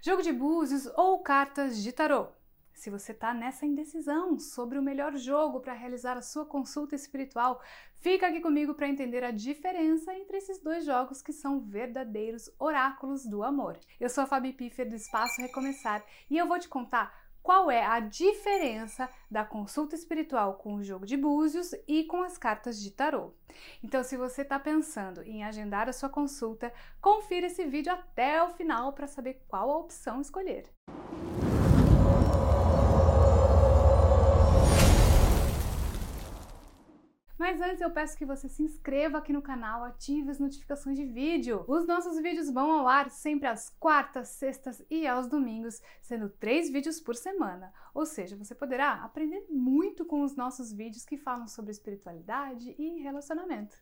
Jogo de búzios ou cartas de tarô? Se você está nessa indecisão sobre o melhor jogo para realizar a sua consulta espiritual, fica aqui comigo para entender a diferença entre esses dois jogos que são verdadeiros oráculos do amor. Eu sou a Fabi Piffer do Espaço Recomeçar e eu vou te contar qual é a diferença da consulta espiritual com o jogo de búzios e com as cartas de tarô. Então, se você está pensando em agendar a sua consulta, confira esse vídeo até o final para saber qual a opção escolher. Mas antes eu peço que você se inscreva aqui no canal, ative as notificações de vídeo. Os nossos vídeos vão ao ar sempre às quartas, sextas e aos domingos, sendo três vídeos por semana. Ou seja, você poderá aprender muito com os nossos vídeos que falam sobre espiritualidade e relacionamento.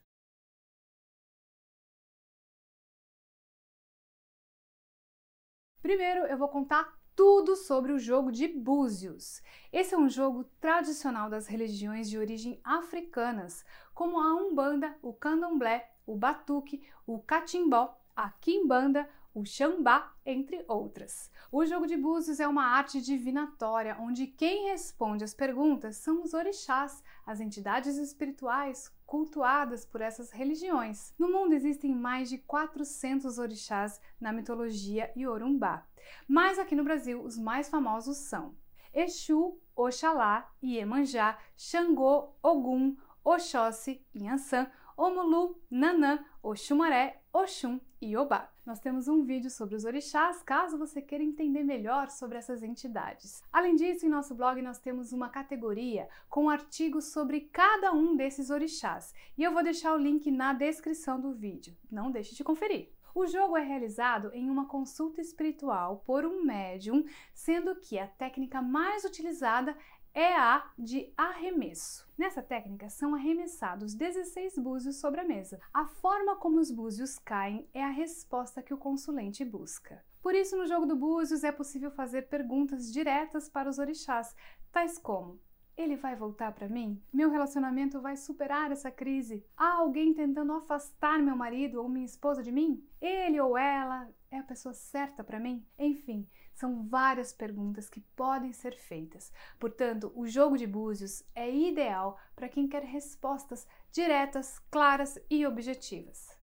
Primeiro eu vou contar tudo sobre o jogo de búzios. Esse é um jogo tradicional das religiões de origem africanas, como a Umbanda, o Candomblé, o Batuque, o Catimbó, a Quimbanda, o Xambá, entre outras. O jogo de búzios é uma arte divinatória onde quem responde as perguntas são os orixás, as entidades espirituais cultuadas por essas religiões. No mundo existem mais de 400 orixás na mitologia Yorumbá, mas aqui no Brasil os mais famosos são Exu, Oxalá, Iemanjá, Xangô, Ogum, Oxóssi, Inhansã, Omulu, Nanã, Oxumaré, Oxum e Obá. Nós temos um vídeo sobre os orixás, caso você queira entender melhor sobre essas entidades. Além disso, em nosso blog nós temos uma categoria com artigos sobre cada um desses orixás, e eu vou deixar o link na descrição do vídeo. Não deixe de conferir. O jogo é realizado em uma consulta espiritual por um médium, sendo que a técnica mais utilizada é a de arremesso. Nessa técnica são arremessados 16 búzios sobre a mesa. A forma como os búzios caem é a resposta que o consulente busca. Por isso, no jogo do búzios é possível fazer perguntas diretas para os orixás, tais como: ele vai voltar para mim? Meu relacionamento vai superar essa crise? Há alguém tentando afastar meu marido ou minha esposa de mim? Ele ou ela é a pessoa certa para mim? Enfim, são várias perguntas que podem ser feitas. Portanto, o jogo de búzios é ideal para quem quer respostas diretas, claras e objetivas.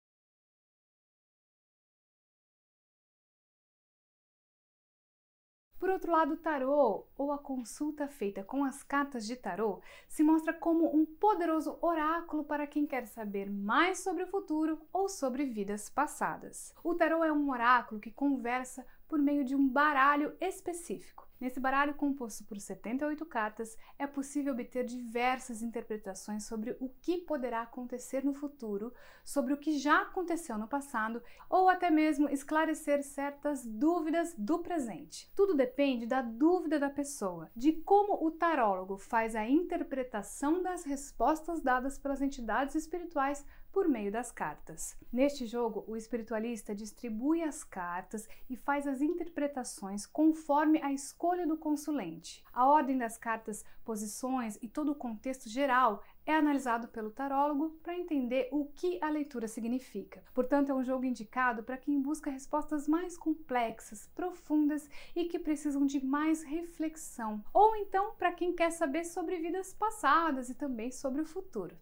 Outro lado, o tarô, ou a consulta feita com as cartas de tarô, se mostra como um poderoso oráculo para quem quer saber mais sobre o futuro ou sobre vidas passadas. O tarô é um oráculo que conversa por meio de um baralho específico. Nesse baralho composto por 78 cartas, é possível obter diversas interpretações sobre o que poderá acontecer no futuro, sobre o que já aconteceu no passado ou até mesmo esclarecer certas dúvidas do presente. Tudo depende da dúvida da pessoa, de como o tarólogo faz a interpretação das respostas dadas pelas entidades espirituais por meio das cartas. Neste jogo, o espiritualista distribui as cartas e faz as interpretações conforme a escolha do consulente. A ordem das cartas, posições e todo o contexto geral é analisado pelo tarólogo para entender o que a leitura significa. Portanto, é um jogo indicado para quem busca respostas mais complexas, profundas e que precisam de mais reflexão, ou então para quem quer saber sobre vidas passadas e também sobre o futuro.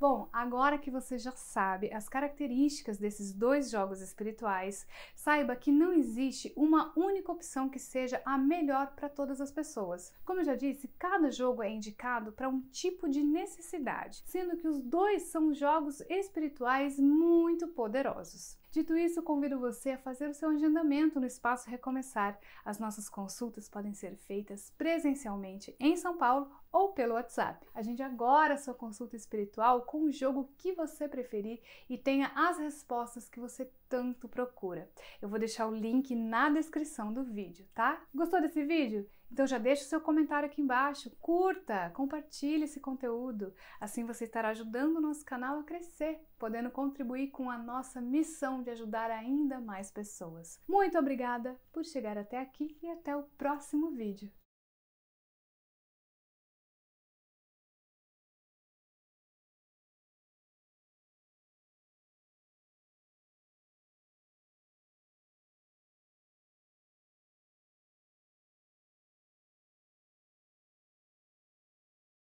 Bom, agora que você já sabe as características desses dois jogos espirituais, saiba que não existe uma única opção que seja a melhor para todas as pessoas. Como eu já disse, cada jogo é indicado para um tipo de necessidade, sendo que os dois são jogos espirituais muito poderosos. Dito isso, convido você a fazer o seu agendamento no Espaço Recomeçar. As nossas consultas podem ser feitas presencialmente em São Paulo ou pelo WhatsApp. Agende agora a sua consulta espiritual com o jogo que você preferir e tenha as respostas que você tanto procura. Eu vou deixar o link na descrição do vídeo, tá? Gostou desse vídeo? Então já deixa o seu comentário aqui embaixo, curta, compartilhe esse conteúdo. Assim você estará ajudando o nosso canal a crescer, podendo contribuir com a nossa missão de ajudar ainda mais pessoas. Muito obrigada por chegar até aqui e até o próximo vídeo.